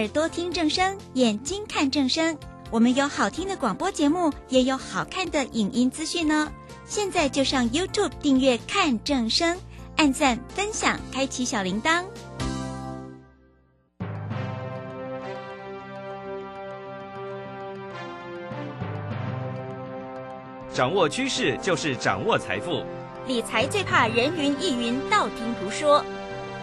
耳朵听正声，眼睛看正声。我们有好听的广播节目，也有好看的影音资讯呢。现在就上 YouTube 订阅看正声，按赞分享，开启小铃铛。掌握趋势就是掌握财富，理财最怕人云亦云、道听途说。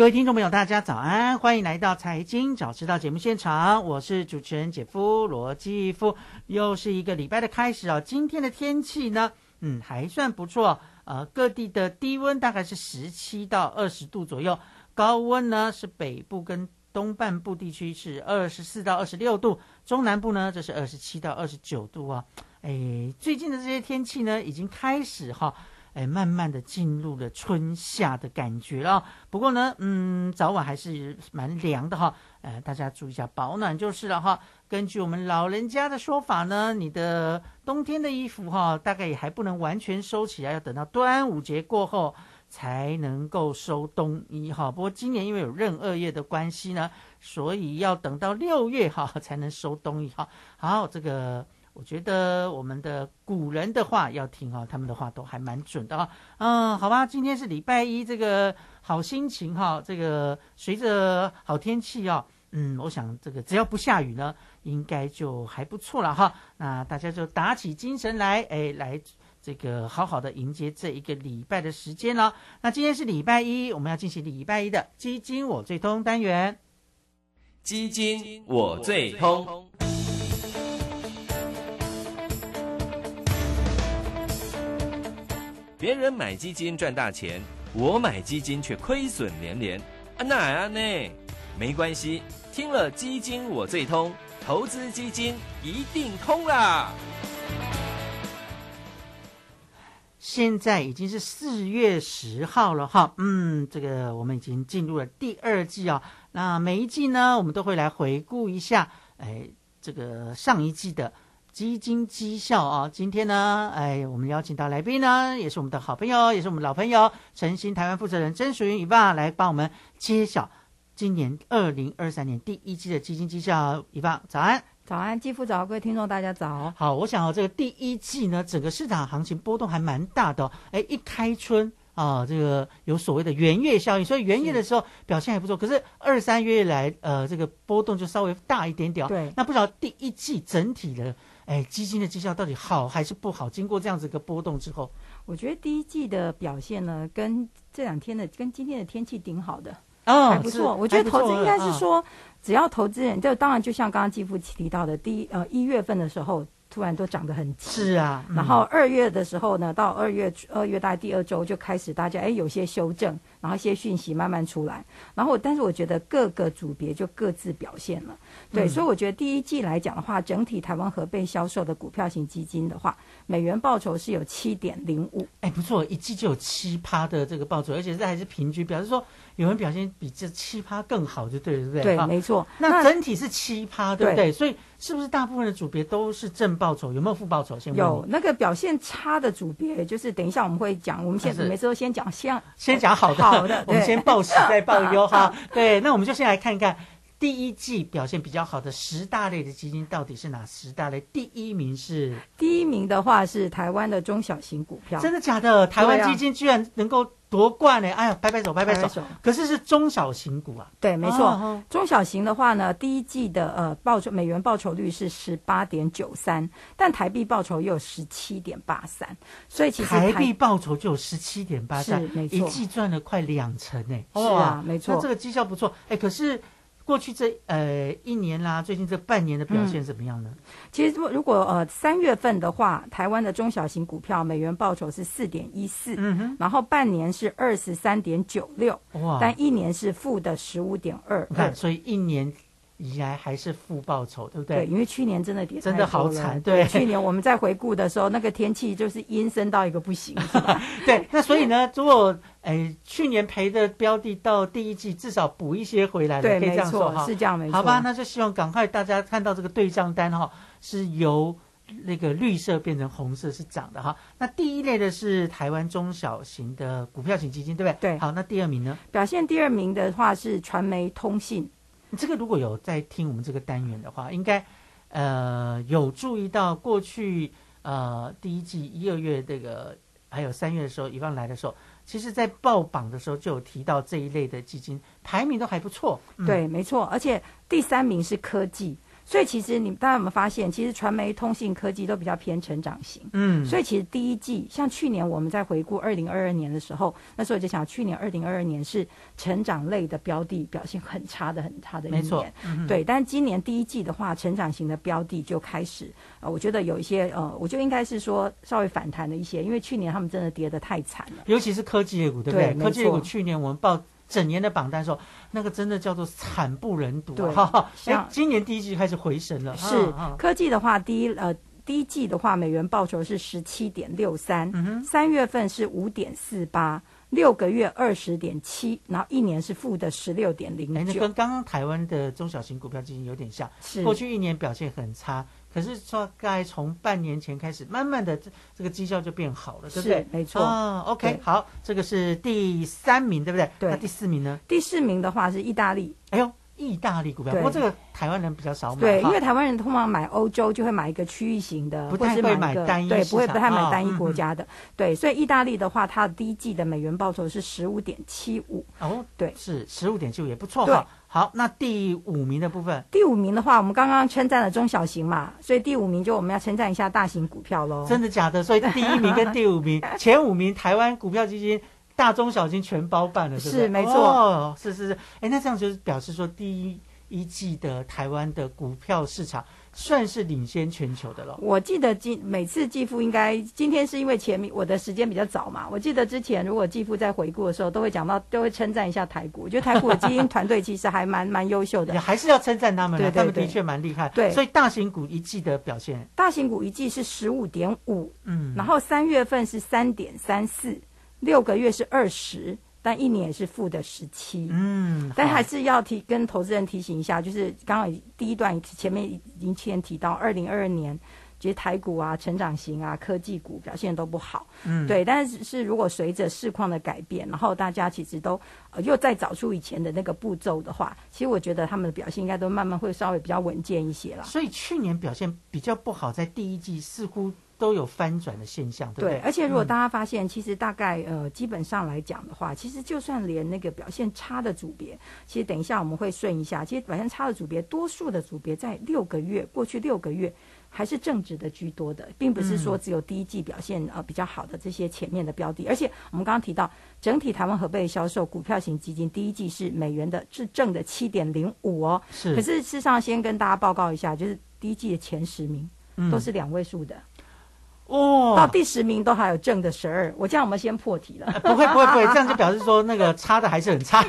各位听众朋友，大家早安，欢迎来到《财经早知道》节目现场，我是主持人姐夫罗继夫，又是一个礼拜的开始啊。今天的天气呢，嗯，还算不错，呃，各地的低温大概是十七到二十度左右，高温呢是北部跟东半部地区是二十四到二十六度，中南部呢这是二十七到二十九度啊。哎，最近的这些天气呢，已经开始哈。哎，慢慢的进入了春夏的感觉了。不过呢，嗯，早晚还是蛮凉的哈。呃，大家注意一下保暖就是了哈。根据我们老人家的说法呢，你的冬天的衣服哈，大概也还不能完全收起来，要等到端午节过后才能够收冬衣哈。不过今年因为有闰二月的关系呢，所以要等到六月哈才能收冬衣哈。好，这个。我觉得我们的古人的话要听哈，他们的话都还蛮准的啊。嗯，好吧，今天是礼拜一，这个好心情哈，这个随着好天气啊，嗯，我想这个只要不下雨呢，应该就还不错了哈。那大家就打起精神来，哎，来这个好好的迎接这一个礼拜的时间了。那今天是礼拜一，我们要进行礼拜一的基金我最通单元，基金我最通。别人买基金赚大钱，我买基金却亏损连连。啊，那啊呢？没关系，听了基金我最通，投资基金一定通啦！现在已经是四月十号了哈，嗯，这个我们已经进入了第二季啊。那每一季呢，我们都会来回顾一下，哎，这个上一季的。基金绩效啊，今天呢，哎，我们邀请到来宾呢，也是我们的好朋友，也是我们老朋友，诚心台湾负责人曾淑云以爸来帮我们揭晓今年二零二三年第一季的基金绩效。以爸，早安，早安，继父早，各位听众大家早。好，我想啊，这个第一季呢，整个市场行情波动还蛮大的，哎，一开春啊，这个有所谓的元月效应，所以元月的时候表现还不错，可是二三月来，呃，这个波动就稍微大一点点。对，那不知道第一季整体的。哎，基金的绩效到底好还是不好？经过这样子一个波动之后，我觉得第一季的表现呢，跟这两天的、跟今天的天气挺好的，哦，还不错。我觉得投资应该是说，只要投资人，就当然就像刚刚继父提到的，第一呃一月份的时候。突然都涨得很急，是啊。然后二月的时候呢，到二月二月大概第二周就开始大家哎有些修正，然后一些讯息慢慢出来。然后但是我觉得各个组别就各自表现了，对。所以我觉得第一季来讲的话，整体台湾合被销售的股票型基金的话，美元报酬是有七点零五，哎不错，一季就有七趴的这个报酬，而且这还是平均，表示说有人表现比这七趴更好，就对了，对不对？对，没错。那整体是七趴，对不对？所以。是不是大部分的组别都是正报酬？有没有负报酬？先有那个表现差的组别，就是等一下我们会讲。我们现在每次都先讲先先讲好的，好的，我们先报喜再报忧哈。对，那我们就先来看看第一季表现比较好的十大类的基金到底是哪十大类？第一名是第一名的话是台湾的中小型股票，真的假的？台湾基金居然能够。夺冠呢？哎呀，拍拍手，拍拍手。可是是中小型股啊。对，没错。中小型的话呢，第一季的呃报酬美元报酬率是十八点九三，但台币报酬又有十七点八三，所以其实台币报酬就有十七点八三，一季赚了快两成呢。是啊，没错。那这个绩效不错，哎，可是。过去这呃一年啦，最近这半年的表现怎么样呢？其实如果呃三月份的话，台湾的中小型股票美元报酬是四点一四，嗯哼，然后半年是二十三点九六，哇，但一年是负的十五点二，看，所以一年以来还是负报酬，对不对，对？因为去年真的跌真的好惨对去年我们在回顾的时候，那个天气就是阴森到一个不行？对，那所以呢，如果哎去年赔的标的到第一季至少补一些回来了，对，可以这样说哈。是这样，没错。好吧，那就希望赶快大家看到这个对账单哈，是由那个绿色变成红色是涨的哈。那第一类的是台湾中小型的股票型基金，对不对？对好，那第二名呢？表现第二名的话是传媒通信，这个如果有在听我们这个单元的话，应该呃有注意到过去呃第一季一二月这个还有三月的时候，一方来的时候，其实在报榜的时候就有提到这一类的基金，排名都还不错。嗯、对，没错，而且第三名是科技。所以其实你大家有没有发现，其实传媒、通信、科技都比较偏成长型。嗯，所以其实第一季，像去年我们在回顾二零二二年的时候，那时候就想，去年二零二二年是成长类的标的表现很差的、很差的一没错年。嗯哼对，但是今年第一季的话，成长型的标的就开始，呃，我觉得有一些呃，我觉得应该是说稍微反弹了一些，因为去年他们真的跌得太惨了。尤其是科技业股，对不对？对没科技股去年我们报整年的榜单的时候，那个真的叫做惨不忍睹！哈哈，哎像，今年第一季开始回升了，是科技的话，第一呃第一季的话，美元报酬是十七点六三，嗯三月份是五点四八，六个月二十点七，然后一年是负的十六点零哎，那九跟，刚刚台湾的中小型股票基金有点像，是。过去一年表现很差，可是说大概从半年前开始，慢慢的这这个绩效就变好了，对不对？是？没错。啊，OK，好，这个是第三名，对不对？对。那第四名呢？第四名的话是意大利，哎呦，意大利股票，不过这个台湾人比较少买，对，因为台湾人通常买欧洲就会买一个区域型的，不太会买单一个对，不会不太买单一国家的，对，所以意大利的话，它的第一季的美元报酬是十五点七五，哦，对。是十五点七五也不错哈。好，那第五名的部分，第五名的话，我们刚刚称赞了中小型嘛，所以第五名就我们要称赞一下大型股票喽。真的假的？所以第一名跟第五名，前五名台湾股票基金大中小金全包办了，是不对是没错哦，是是是。哎，那这样就是表示说，第一一季的台湾的股票市场算是领先全球的了。我记得今每次继父应该今天是因为前面我的时间比较早嘛，我记得之前如果继父在回顾的时候，都会讲到都会称赞一下台股。我觉得台股的基金团队其实还蛮蛮优秀的 也。还是要称赞他们对他们的确蛮厉害。对所以大型股一季的表现，大型股一季是十五点五，嗯，然后三月份是三点三四，六个月是二十，但一年也是负的十七。嗯，但还是要提跟投资人提醒一下，就是刚刚第一段前面已经先提到，二零二二年其实台股啊、成长型啊、科技股表现都不好。嗯，对，但是是如果随着市况的改变，然后大家其实都、呃、又再找出以前的那个步骤的话，其实我觉得他们的表现应该都慢慢会稍微比较稳健一些了。所以去年表现比较不好，在第一季似乎都有翻转的现象，对不对？而且如果嗯。大家发现，其实大概呃，基本上来讲的话，其实就算连那个表现差的组别，其实等一下我们会顺一下，其实表现差的组别，多数的组别在六个月过去六个月还是正值的居多的，并不是说只有第一季表现呃比较好的这些前面的标的，而且我们刚刚提到，整体台湾合备销售股票型基金第一季是美元的是正的七点零五哦，是，可是事实上先跟大家报告一下，就是第一季的前十名嗯。都是两位数的。哦，到第十名都还有正的十二，我这样我们先破题了。不会不会不会，这样就表示说那个差的还是很差，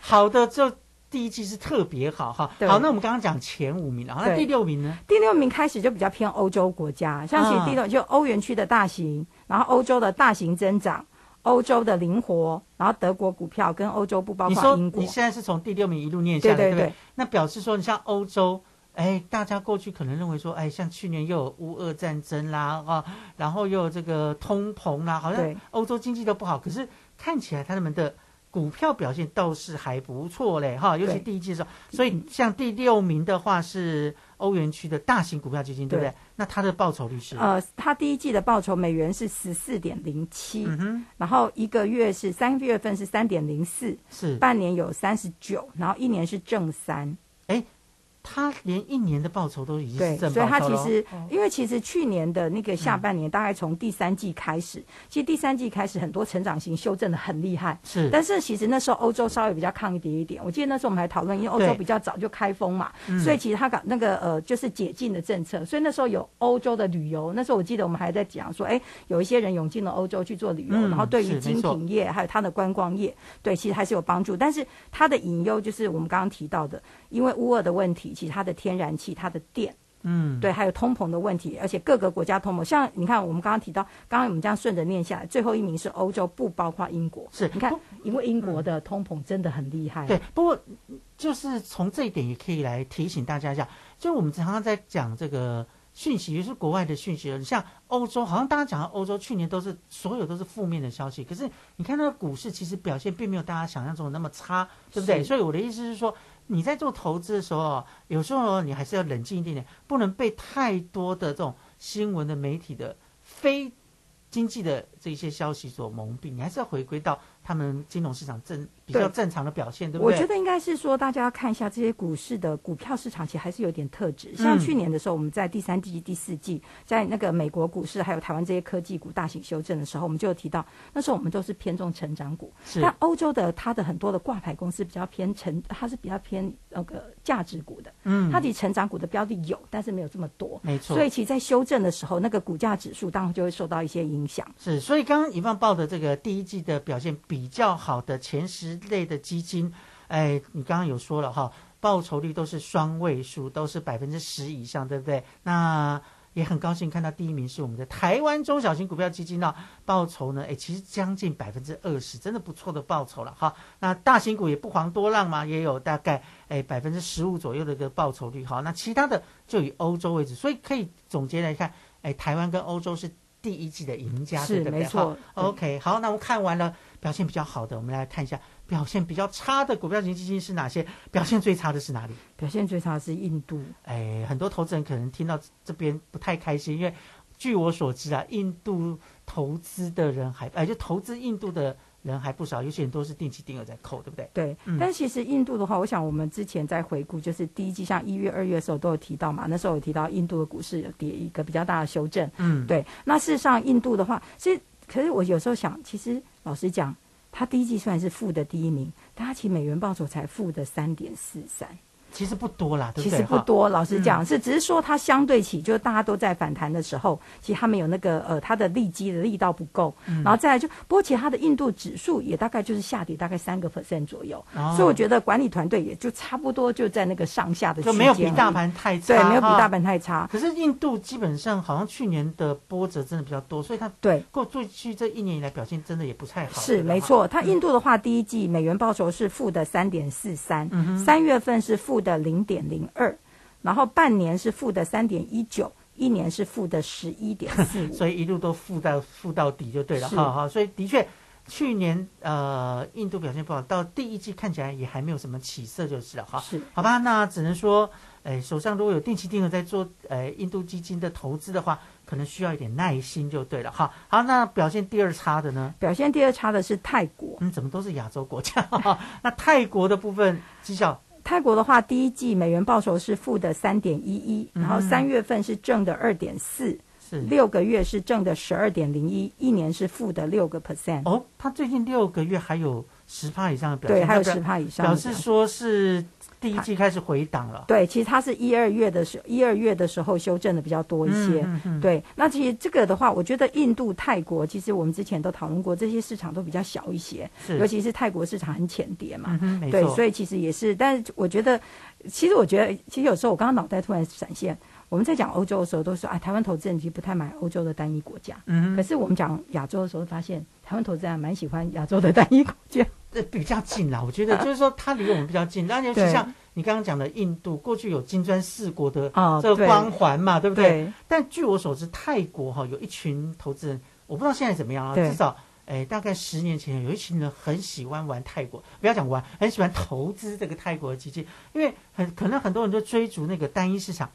好的就第一季是特别好哈。好，那我们刚刚讲前五名了，好那第六名呢？第六名开始就比较偏欧洲国家，像其实第六就欧元区的大型，然后欧洲的大型增长，欧洲的灵活，然后德国股票跟欧洲不包括英国你。现在是从第六名一路念下来，对对对？那表示说，你像欧洲，哎，大家过去可能认为说，哎，像去年又有乌俄战争啦，啊，然后又有这个通膨啦，好像对欧洲经济都不好，可是看起来他们的。股票表现倒是还不错嘞，哈，尤其第一季的时候，所以像第六名的话是欧元区的大型股票基金，对不对？那它的报酬率是，呃，它第一季的报酬美元是十四点零七，然后一个月是三月份是三点零四，是，半年有三十九，然后一年是正三。它连一年的报酬都已经对，是正所以报酬了。它其实哦，因为其实去年的那个下半年，大概从第三季开始，其实第三季开始很多成长型修正的很厉害。是，但是其实那时候欧洲稍微比较抗跌一点，我记得那时候我们还讨论，因为欧洲比较早就开封嘛，嗯所以其实他搞那个呃就是解禁的政策，所以那时候有欧洲的旅游，那时候我记得我们还在讲说，哎，有一些人涌进了欧洲去做旅游，嗯然后对于精品业还有它的观光业，对，其实还是有帮助。但是它的隐忧就是我们刚刚提到的，因为乌尔的问题，其他的天然气、它的电。嗯，对，还有通膨的问题，而且各个国家通膨，像你看，我们刚刚提到，刚刚我们这样顺着念下来，最后一名是欧洲，不包括英国。是你看，因为英国的通膨真的很厉害。对，不过就是从这一点也可以来提醒大家一下，就我们常常在讲这个讯息，也是国外的讯息，像欧洲，好像大家讲到欧洲，去年都是所有都是负面的消息，可是你看那个股市其实表现并没有大家想象中的那么差，对不对？所以我的意思是说。你在做投资的时候，有时候你还是要冷静一点点，不能被太多的这种新闻的媒体的非经济的这些消息所蒙蔽，你还是要回归到他们金融市场正比较正常的表现，对不对？我觉得应该是说，大家要看一下这些股市的股票市场，其实还是有点特质。嗯像去年的时候，我们在第三季、第四季，在那个美国股市还有台湾这些科技股大型修正的时候，我们就有提到，那时候我们都是偏重成长股。是但欧洲的它的很多的挂牌公司比较偏成，它是比较偏那个价值股的。嗯它的成长股的标的有，但是没有这么多。没错所以其实在修正的时候，那个股价指数当然就会受到一些影响。是，所以刚刚以放报的这个第一季的表现比较好的前十类的基金，哎，你刚刚有说了哈，报酬率都是双位数，都是百分之十以上，对不对？那也很高兴看到第一名是我们的台湾中小型股票基金呢，报酬呢，哎，其实将近百分之二十，真的不错的报酬了哈。那大型股也不遑多让嘛，也有大概哎百分之十五左右的一个报酬率哈。那其他的就以欧洲为主，所以可以总结来看，哎，台湾跟欧洲是第一季的赢家，是对不对没错好 OK，好，那我们看完了表现比较好的，我们来看一下表现比较差的股票型基金是哪些？表现最差的是哪里？表现最差的是印度，哎，很多投资人可能听到这边不太开心，因为据我所知啊，印度投资的人还哎，就投资印度的人还不少，有些人都是定期定额在扣，对不对？对，嗯但其实印度的话，我想我们之前在回顾，就是第一季像一月、二月的时候都有提到嘛，那时候有提到印度的股市有跌一个比较大的修正。嗯，对，那事实上印度的话，其实可是我有时候想，其实老实讲，他第一季虽然是负的第一名，但他其实美元报酬才负的三点四三。其实不多啦，对其不对？哈。实不多，老实讲是，只是说它相对起，就是大家都在反弹的时候，其实它们有那个呃，它的利基的力道不够，嗯然后再来就，不过其实它的印度指数也大概就是下跌大概三个 percent 左右，哦所以我觉得管理团队也就差不多就在那个上下的区间就没有比大盘太差，对，没有比大盘太差，可是印度基本上好像去年的波折真的比较多，所以它对。过过去这一年以来表现真的也不太好。是没错，它印度的话，第一季美元报酬是负的三点四三，嗯三月份是负的零点零二，然后半年是负的三点一九，一年是负的十一点四五。所以一路都负到负到底就对了，是好好，所以的确。去年呃，印度表现不好，到第一季看起来也还没有什么起色，就是了哈。是好吧，那只能说，哎，手上如果有定期定额在做呃印度基金的投资的话，可能需要一点耐心就对了哈。好，那表现第二差的呢？表现第二差的是泰国。嗯，怎么都是亚洲国家？那泰国的部分绩效泰国的话，第一季美元报酬是负的三点一一，嗯然后三月份是正的二点四，是六个月是正的十二点零一，一年是负的六个 percent。哦，他最近六个月还有十帕以上的表对，现，对还有十帕以上。表示说是第一季开始回档了。对，其实它是一二月的时一二月的时候修正的比较多一些。嗯嗯嗯对，那其实这个的话，我觉得印度、泰国，其实我们之前都讨论过，这些市场都比较小一些，是尤其是泰国市场很浅碟嘛。嗯对，所以其实也是，但是我觉得，其实我觉得，其实有时候我刚刚脑袋突然闪现，我们在讲欧洲的时候都说，啊，台湾投资人其实不太买欧洲的单一国家。嗯，可是我们讲亚洲的时候，发现台湾投资人还蛮喜欢亚洲的单一国家。呃比较近啦，我觉得 就是说它离我们比较近，那尤其像你刚刚讲的印度，过去有金砖四国的这个光环嘛，对不对？对，但据我所知，泰国哈有一群投资人，我不知道现在怎么样啊，至少。哎，大概十年前有一群人很喜欢玩泰国，不要讲玩，很喜欢投资这个泰国的基金，因为很可能很多人就追逐那个单一市场，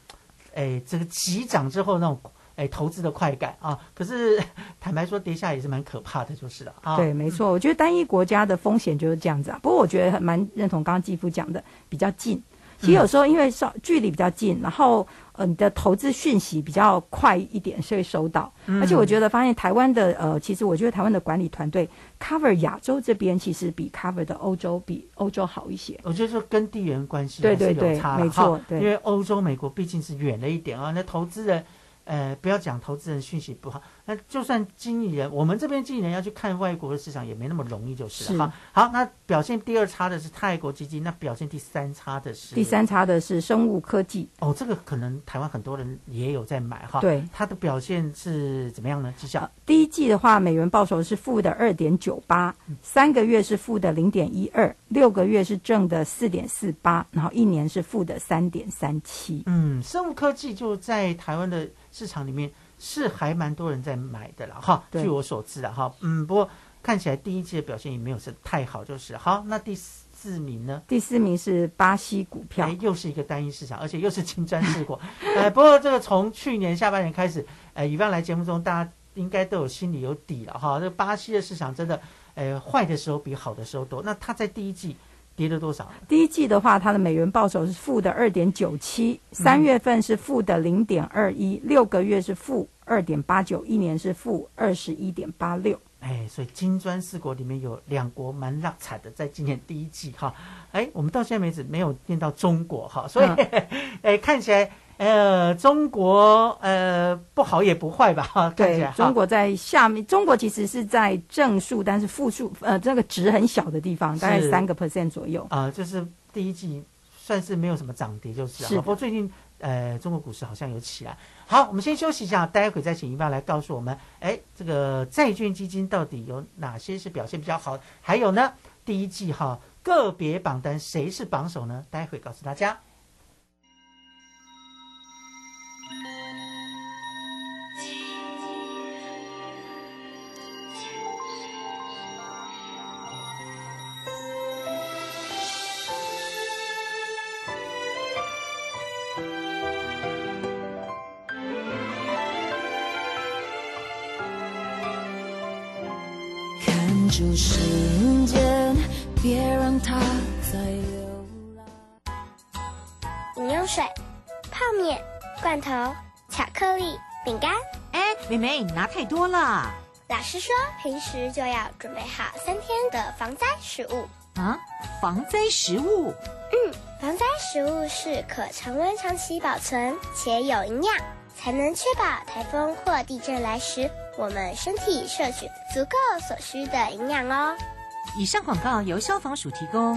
哎，这个急涨之后那种哎投资的快感啊。可是坦白说，跌下来也是蛮可怕的，就是了啊。对，没错，我觉得单一国家的风险就是这样子啊。不过我觉得蛮认同刚刚继父讲的，比较近。其实有时候因为稍距离比较近，然后呃你的投资讯息比较快一点，所以收到。而且我觉得发现台湾的呃，其实我觉得台湾的管理团队 cover 亚洲这边其实比 cover 的欧洲比欧洲好一些。我觉得说跟地缘关系对对对没错因为欧洲、美国毕竟是远了一点啊，那投资人呃，不要讲投资人讯息不好，那就算经理人，我们这边经理人要去看外国的市场也没那么容易，就是了。好，好，那表现第二差的是泰国基金，那表现第三差的是第三差的是生物科技。哦，这个可能台湾很多人也有在买哈。对，它的表现是怎么样呢？绩效第一季的话，美元报酬是负的二点九八，三个月是负的零点一二，六个月是正的四点四八，然后一年是负的三点三七。嗯，生物科技就在台湾的。市场里面是还蛮多人在买的了哈，据我所知啊哈，嗯，不过看起来第一季的表现也没有是太好，就是好。那第四名呢？第四名是巴西股票，又是一个单一市场，而且又是金砖四国。呃，不过这个从去年下半年开始，呃，以往来节目中大家应该都有心里有底了哈。这巴西的市场真的，呃，坏的时候比好的时候多。那它在第一季。跌了多少？第一季的话，它的美元报酬是负的二点九七，三月份是负的零点二一，六个月是负二点八九，一年是负二十一点八六。哎，所以金砖四国里面有两国蛮拉惨的，在今年第一季哈。哎，我们到现在为止没有见到中国哈，所以 哎看起来。呃，中国呃不好也不坏吧？哈，对，中国在下面，中国其实是在正数，但是负数，呃，这个值很小的地方，大概三个 percent 左右。啊，就是第一季算是没有什么涨跌，就是。不过最近呃，中国股市好像有起来。好，我们先休息一下，待会再请一般来告诉我们，哎，这个债券基金到底有哪些是表现比较好？还有呢，第一季哈个别榜单谁是榜首呢？待会告诉大家。住时间，别让它再流浪。饮用水、泡面、罐头、巧克力、饼干。哎，妹妹，你拿太多了。老师说，平时就要准备好三天的防灾食物。啊，防灾食物？嗯，防灾食物是可常温长期保存且有营养。才能确保台风或地震来时，我们身体摄取足够所需的营养哦。以上广告由消防署提供。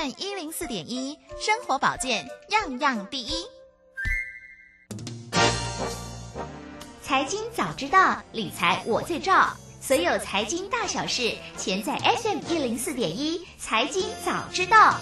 FM 一零四点一，生活保健样样第一。财经早知道，理财我最照。所有财经大小事，全在 FM 一零四点一。财经早知道。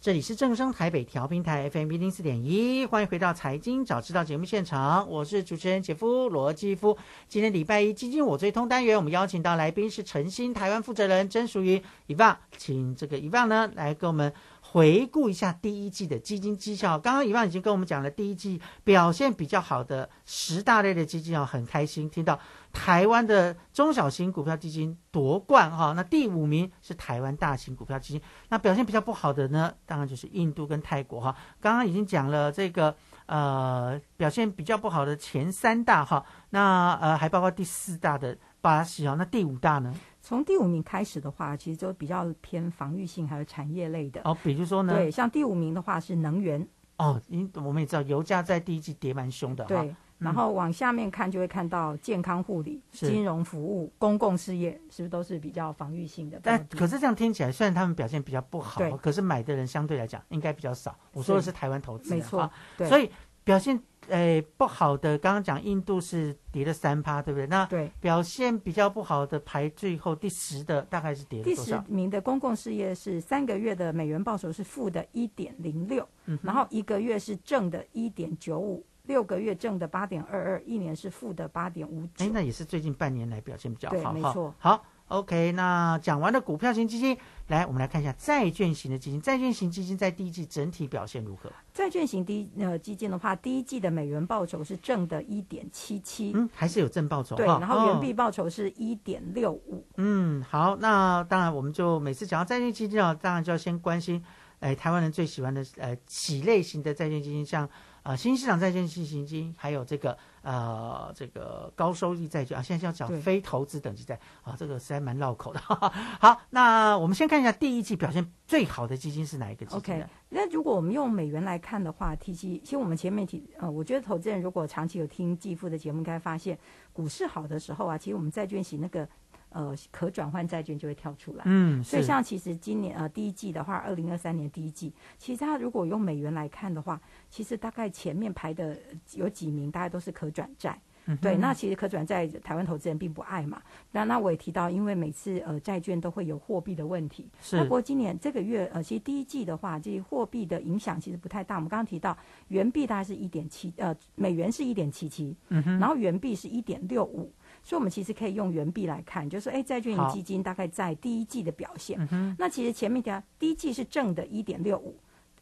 这里是正声台北调频台 FM 一零四点一，欢迎回到财经早知道节目现场，我是主持人杰夫罗继夫。今天礼拜一，基金我最通单元，我们邀请到来宾是诚心台湾负责人曾淑云伊旺，请这个伊旺呢来跟我们回顾一下第一季的基金绩效。刚刚伊旺已经跟我们讲了第一季表现比较好的十大类的基金哦，很开心听到。台湾的中小型股票基金夺冠哈，那第五名是台湾大型股票基金。那表现比较不好的呢，当然就是印度跟泰国哈。刚刚已经讲了这个呃表现比较不好的前三大哈，那呃还包括第四大的巴西哈。那第五大呢？从第五名开始的话，其实就比较偏防御性还有产业类的哦。比如说呢？对，像第五名的话是能源哦，因我们也知道油价在第一季跌蛮凶的哈。然后往下面看，就会看到健康护理、金融服务、公共事业，是不是都是比较防御性的？但可是这样听起来，虽然他们表现比较不好，可是买的人相对来讲应该比较少。我说的是台湾投资，没错。所以表现诶不好的，刚刚讲印度是跌了三趴，对不对？那对表现比较不好的排最后第十的，大概是跌了第十名的公共事业是三个月的美元报酬是负的一点零六，然后一个月是正的一点九五。六个月正的八点二二，一年是负的八点五九。哎，那也是最近半年来表现比较好。对，没错。好，OK，那讲完了股票型基金，来，我们来看一下债券型的基金。债券型基金在第一季整体表现如何？债券型第呃基金的话，第一季的美元报酬是正的一点七七，嗯，还是有正报酬。对，然后元币报酬是一点六五。嗯，好，那当然我们就每次讲到债券基金啊，当然就要先关心，哎，台湾人最喜欢的呃几类型的债券基金，像。啊，新市场债券基金，还有这个呃，这个高收益债券啊，现在要讲非投资等级债啊，这个实在蛮绕口的。好，那我们先看一下第一季表现最好的基金是哪一个基金？OK，那如果我们用美元来看的话，T G，其实我们前面提呃，我觉得投资人如果长期有听继父的节目，应该发现股市好的时候啊，其实我们债券型那个。呃，可转换债券就会跳出来。嗯，所以像其实今年呃第一季的话，二零二三年第一季，其实它如果用美元来看的话，其实大概前面排的有几名，大概都是可转债。对，那其实可转债台湾投资人并不爱嘛。那那我也提到，因为每次呃债券都会有货币的问题。是。不过今年这个月呃，其实第一季的话，这些货币的影响其实不太大。我们刚刚提到元币大概是一点七，呃，美元是一点七七，嗯哼，然后元币是一点六五。所以，我们其实可以用元币来看，就是哎，债券型基金大概在第一季的表现。那其实前面讲，第一季是正的一点六五，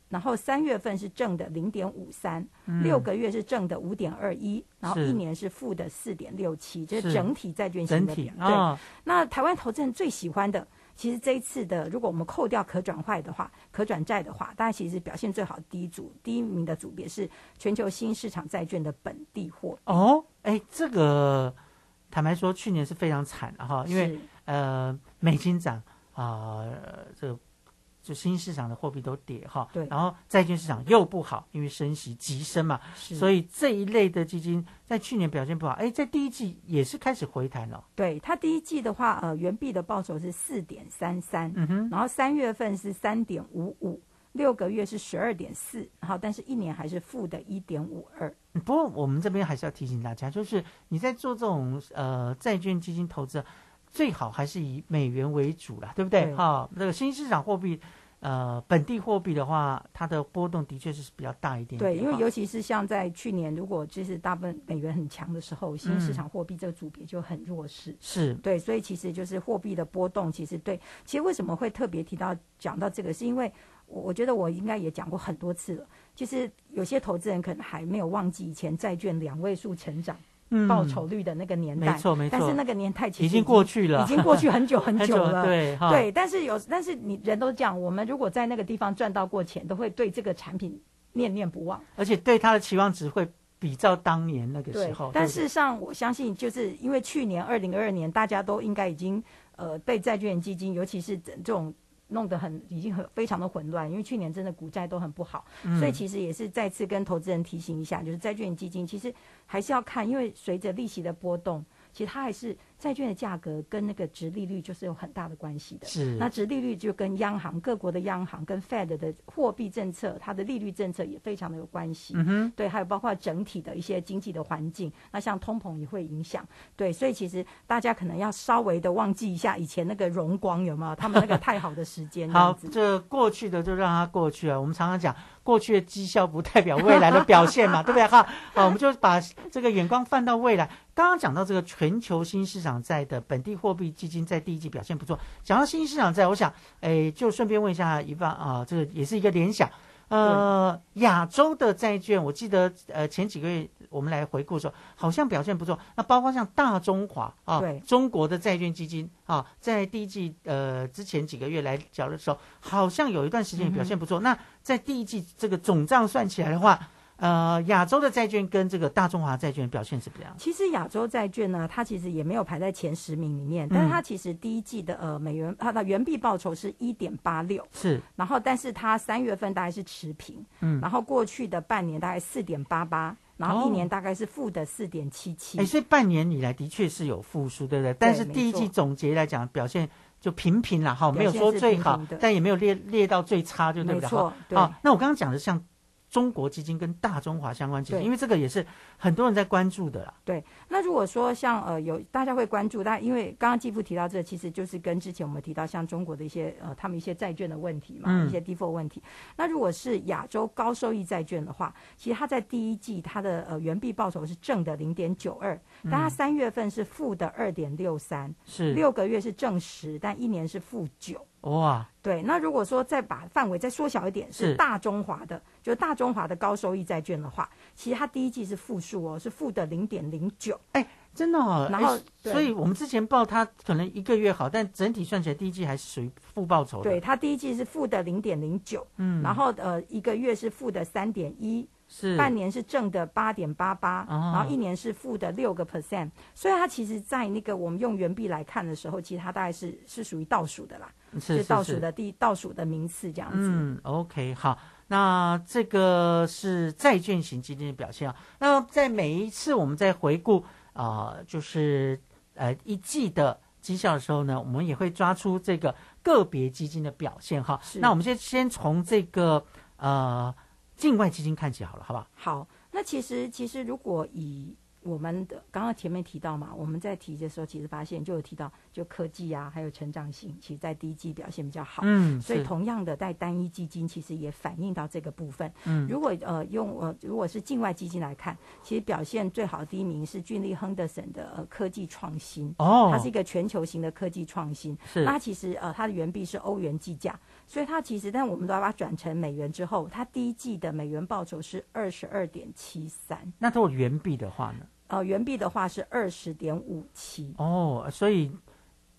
然后三月份是正的零点五三，六个月是正的五点二一，然后一年是负的四点六七，这是整体债券型的表。对，那台湾投资人最喜欢的，其实这一次的，如果我们扣掉可转换的话，可转债的话，大家其实表现最好的第一组第一名的组别是全球新市场债券的本地货。哦，哎，这个。坦白说，去年是非常惨的哈，因为呃美金涨啊，这个就新市场的货币都跌哈，对，然后债券市场又不好，因为升息急升嘛，所以这一类的基金在去年表现不好，哎，在第一季也是开始回弹了。对，它第一季的话，呃，原币的报酬是四点三三，嗯哼，然后三月份是三点五五。六个月是十二点四，好，但是一年还是负的一点五二。不过我们这边还是要提醒大家，就是你在做这种呃债券基金投资，最好还是以美元为主啦，对不对？哈，那个新市场货币，呃，本地货币的话，它的波动的确是比较大一点。对，因为尤其是像在去年，如果就是大部分美元很强的时候，新市场货币这个组别就很弱势。是对，所以其实就是货币的波动，其实对，其实为什么会特别提到讲到这个，是因为。我我觉得我应该也讲过很多次了，就是有些投资人可能还没有忘记以前债券两位数成长报酬率的那个年代，没错没错。但是那个年代其实已经过去了，已经过去很久很久了。对对，但是有，但是你人都讲，我们如果在那个地方赚到过钱，都会对这个产品念念不忘，而且对它的期望值会比照当年那个时候。但事实上，我相信就是因为去年二零二二年，大家都应该已经呃被债券基金，尤其是这种。弄得很已经很非常的混乱，因为去年真的股债都很不好，所以其实也是再次跟投资人提醒一下，就是债券基金其实还是要看，因为随着利息的波动，其实它还是债券的价格跟那个值利率就是有很大的关系的。是那值利率就跟央行各国的央行跟 Fed 的货币政策，它的利率政策也非常的有关系。嗯哼对，还有包括整体的一些经济的环境，那像通膨也会影响。对，所以其实大家可能要稍微的忘记一下以前那个荣光有没有？他们那个太好的时间。好，这过去的就让它过去啊。我们常常讲，过去的绩效不代表未来的表现嘛，对不对？哈，好，我们就把这个眼光放到未来。刚刚讲到这个全球新市场债的本地货币基金在第一季表现不错。讲到新兴市场债，我想，哎，就顺便问一下一万啊，这个也是一个联想。呃，亚洲的债券，我记得呃前几个月我们来回顾的时候，好像表现不错。那包括像大中华啊，对中国的债券基金啊，在第一季呃之前几个月来缴的时候，好像有一段时间表现不错。那在第一季这个总账算起来的话，呃，亚洲的债券跟这个大中华债券表现是怎么样？其实亚洲债券呢，它其实也没有排在前十名里面，但是它其实第一季的呃美元它的原币报酬是一点八六，是，然后但是它三月份大概是持平，嗯。然后过去的半年大概四点八八，然后一哦年大概是负的四点七七哎，，所以半年以来的确是有复苏，对不对？但是第一季错总结来讲，表现就平平了哈，表没有说最好但也没有列列到最差，就对不对。好，那我刚刚讲的像中国基金跟大中华相关基金，因为这个也是很多人在关注的啦。对，那如果说像呃有大家会关注，但因为刚刚继父提到这，其实就是跟之前我们提到像中国的一些呃他们一些债券的问题嘛，嗯一些 default 问题。那如果是亚洲高收益债券的话，其实它在第一季它的呃原币报酬是正的零点九二，但它嗯三月份是负的二点六三，是六个月是正十，但一年是负九。哇，对，那如果说再把范围再缩小一点，是是。大中华的，就是大中华的高收益债券的话，其实它第一季是负数哦，是负的零点零九。哎，真的哦。然后所以我们之前报它可能一个月好，但整体算起来第一季还是属于负报酬的。对，它第一季是负的零点零九，嗯。然后呃一个月是负的三点一，是。半年是正的八点八八，哦。然后一年是负的六个 percent，所以它其实，在那个我们用元币来看的时候，其实它大概是是属于倒数的啦，是倒数的第倒数的名次这样子。嗯，OK，好，那这个是债券型基金的表现啊。那在每一次我们在回顾啊、呃就是呃一季的绩效的时候呢，我们也会抓出这个个别基金的表现哈。是那我们先先从这个呃境外基金看起好了，好不好？好，那其实其实如果以我们的刚刚前面提到嘛，我们在提的时候，其实发现就有提到，就科技啊，还有成长性，其实在第一季表现比较好。嗯所以同样的，在单一基金其实也反映到这个部分。嗯如果呃用呃如果是境外基金来看，其实表现最好的第一名是俊利亨德森的呃科技创新。哦它是一个全球型的科技创新。是那其实呃它的原币是欧元计价，所以它其实但我们都要把它转成美元之后，它第一季的美元报酬是二十二点七三。那如果原币的话呢？呃，元币的话是二十点五七。哦，所以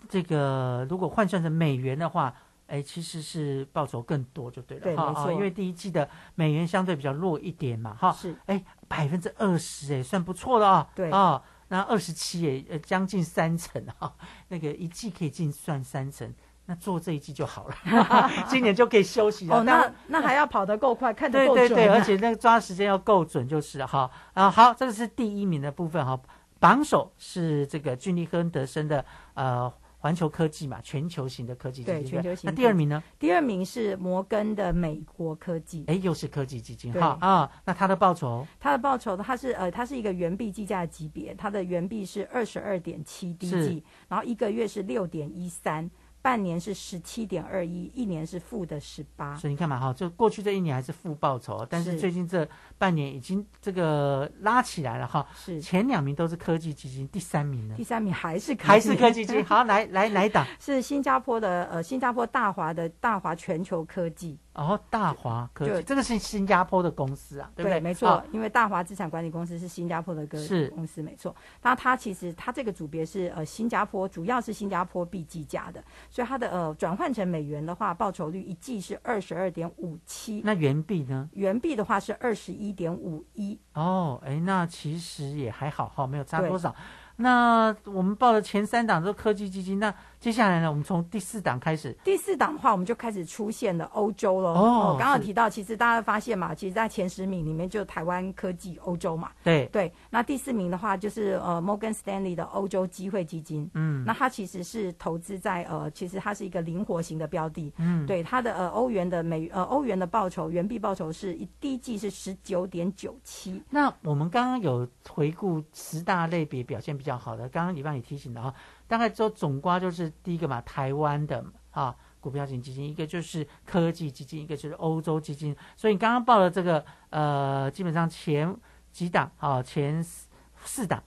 这个如果换算成美元的话，哎，其实是报酬更多就对了，哈因为第一季的美元相对比较弱一点嘛，哈，是，哎，百分之二十，哎，算不错了啊，对啊，那二十七，哎，呃，将近三成哈，那个一季可以净算三成。那做这一季就好了，今年就可以休息了。哦，那那还要跑得够快，看得够准、啊。对对对，而且那个抓时间要够准就是哈。啊，好，这个是第一名的部分哈，榜首是这个俊利亨德森的呃环球科技嘛，全球型的科技基金。对全球型。那第二名呢？第二名是摩根的美国科技。哎，又是科技基金对哈啊，那它的报酬？它的报酬它是呃，它是一个原币计价的级别，它的原币是二十二点七 D G，然后一个月是六点一三。半年是十七点二一，一年是负的十八。所以你看嘛，哈，就过去这一年还是负报酬，但是是最近这半年已经这个拉起来了哈。是前两名都是科技基金，第三名呢？第三名还是科技还是科技基金。好，来来来一档？是新加坡的呃，新加坡大华的大华全球科技。哦，大华科技，就这个是新加坡的公司啊，对不对？没错好，因为大华资产管理公司是新加坡的个是公司，没错。那它其实它这个组别是呃新加坡，主要是新加坡币计价的，所以它的呃转换成美元的话，报酬率一季是二十二点五七。那元币呢？元币的话是二十一点五一。哦，哎，那其实也还好哈，没有差多少。那我们报的前三档都是科技基金，那接下来呢，我们从第四档开始。第四档的话，我们就开始出现了欧洲了。哦是刚刚提到，其实大家发现嘛，其实，在前十名里面就台湾科技欧洲嘛。对对，那第四名的话就是呃摩根 Stanley 的欧洲机会基金。嗯那它其实是投资在呃，其实它是一个灵活型的标的。嗯对它的呃欧元的美呃欧元的报酬，元币报酬是一第一季是十九点九七。那我们刚刚有回顾十大类别表现比较好的，刚刚李邦也提醒了哈，大概就总瓜就是第一个嘛，台湾的啊股票型基金，一个就是科技基金，一个就是欧洲基金。所以你刚刚报的这个呃，基本上前几档啊，前四四档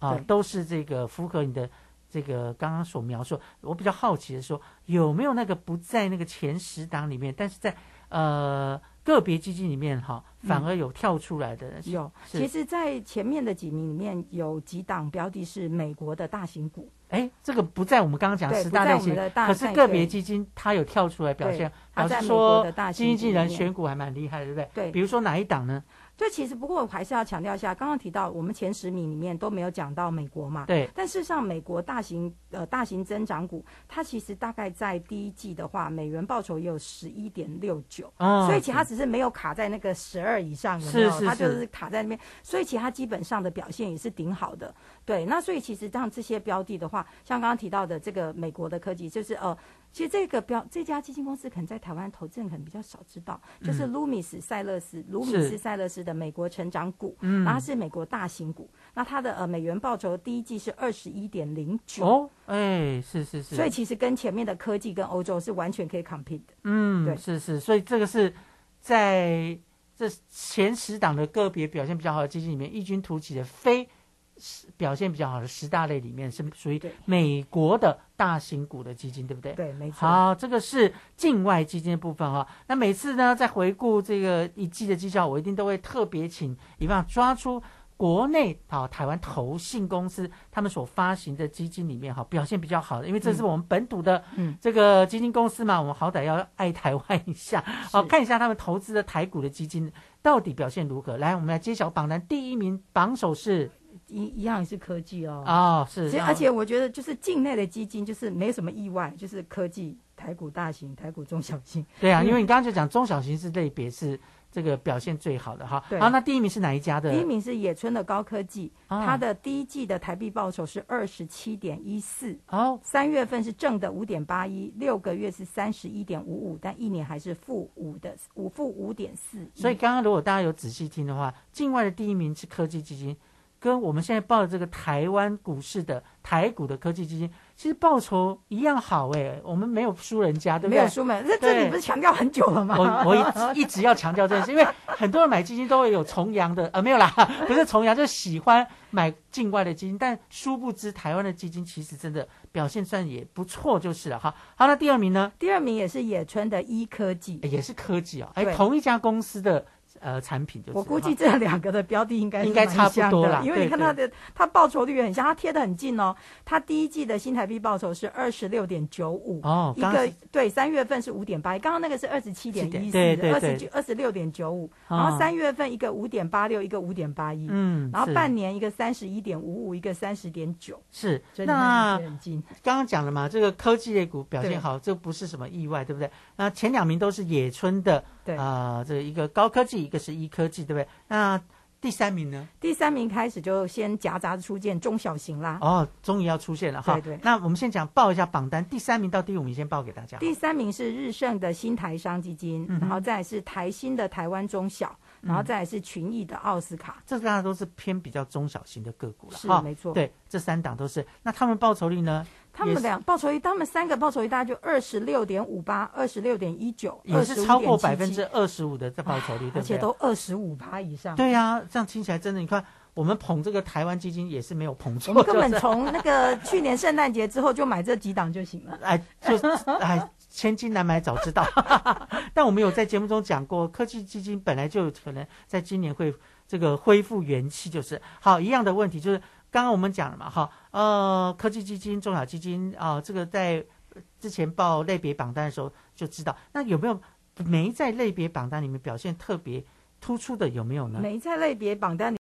啊，都是这个符合你的。这个刚刚所描述，我比较好奇的说，有没有那个不在那个前十档里面，但是在呃个别基金里面哈，反而有跳出来的？有，其实，在前面的几名里面有几档标的是美国的大型股。哎，这个不在我们刚刚讲十大类型可是个别基金它有跳出来表现，表示说基金经理人选股还蛮厉害，对不对？对比如说哪一档呢？对，其实不过我还是要强调一下，刚刚提到我们前十名里面都没有讲到美国嘛。对但事实上，美国大型呃大型增长股，它其实大概在第一季的话，美元报酬也有十一点六九，哦所以其他只是没有卡在那个十二以上，有没有？是是它就是是卡在那边，所以其他基本上的表现也是顶好的。对，那所以其实像这些标的的话，像刚刚提到的这个美国的科技，就是呃。其实这个标这家基金公司可能在台湾投资人可能比较少知道，就是嗯卢米斯塞勒斯卢米是。斯塞勒斯的美国成长股，嗯。然后它是美国大型股，那它的呃美元报酬第一季是二十一点零九，哦，哎，是是是，所以其实跟前面的科技跟欧洲是完全可以 compete 的。嗯，对。是是，所以这个是在这前十档的个别表现比较好的基金里面异军突起的非表现比较好的十大类里面是属于美国的大型股的基金，对不对？对，没错。好，这个是境外基金的部分哈。那每次呢，在回顾这个一季的绩效，我一定都会特别请一棒抓出国内啊台湾投信公司他们所发行的基金里面哈表现比较好的，因为这是我们本土的嗯这个基金公司嘛，我们好歹要爱台湾一下，好看一下他们投资的台股的基金到底表现如何。来，我们来揭晓榜单第一名榜首是一一样也是科技哦。哦是而且我觉得就是境内的基金就是没什么意外，就是科技、台股大型、台股中小型。对啊，因为你刚刚就讲中小型是类别是这个表现最好的哈。对好，那第一名是哪一家的？第一名是野村的高科技，啊它的第一季的台币报酬是二十七点一四，哦，三月份是正的五点八一，六个月是三十一点五五，但一年还是负五的五负五点四。所以刚刚如果大家有仔细听的话，境外的第一名是科技基金，跟我们现在报的这个台湾股市的台股的科技基金，其实报酬一样好哎、我们没有输人家，对不对？没有输嘛，这你不是强调很久了吗？我我一一直要强调这件事，因为 很多人买基金都会有重阳的，呃，没有啦，不是重阳，就是喜欢买境外的基金，但殊不知台湾的基金其实真的表现算也不错，就是了哈。好，那第二名呢？第二名也是野村的一科技，也是科技啊、哎，同一家公司的呃产品就是。我估计这两个的标的应该应该差不多了因为你看它的它报酬率也很像，它贴的很近哦。它第一季的新台币报酬是二十六点九五哦，一个对三月份是五点八，刚刚那个是二十七点一四，对对对二十二十六点九五，哦然后三月份一个五点八六，一个五点八一，嗯然后半年一个三十一点五五，一个三十点九，是，所以你看那贴得很近。刚刚讲了嘛，这个科技类股表现好，这不是什么意外，对不对？那前两名都是野村的，对啊，这一个高科技，一个是医科技，对不对？那第三名呢？第三名开始就先夹杂出现中小型啦，哦，终于要出现了哈。对对那我们先讲报一下榜单，第三名到第五名先报给大家。第三名是日盛的新台商基金，嗯然后再来是台新的台湾中小，然后再来是群益的奥斯卡。这大家都是偏比较中小型的个股了，哈是没错对，这三档都是。那他们报酬率呢？他们也是俩报酬率，他们三个报酬率大概就二十六点五八、二十六点一九，也是超过百分之二十五的这报酬率，对对？而且都二十五趴以上。对呀、这样听起来真的，你看我们捧这个台湾基金也是没有捧错，我们根本就是从那个去年圣诞节之后就买这几档就行了。哎，就是哎，千金难买早知道。但我们有在节目中讲过，科技基金本来就有可能在今年会这个恢复元气，就是好一样的问题，就是刚刚我们讲了嘛，哈，呃，科技基金、中小基金啊、这个在之前报类别榜单的时候就知道，那有没有没在类别榜单里面表现特别突出的有没有呢？没在类别榜单里。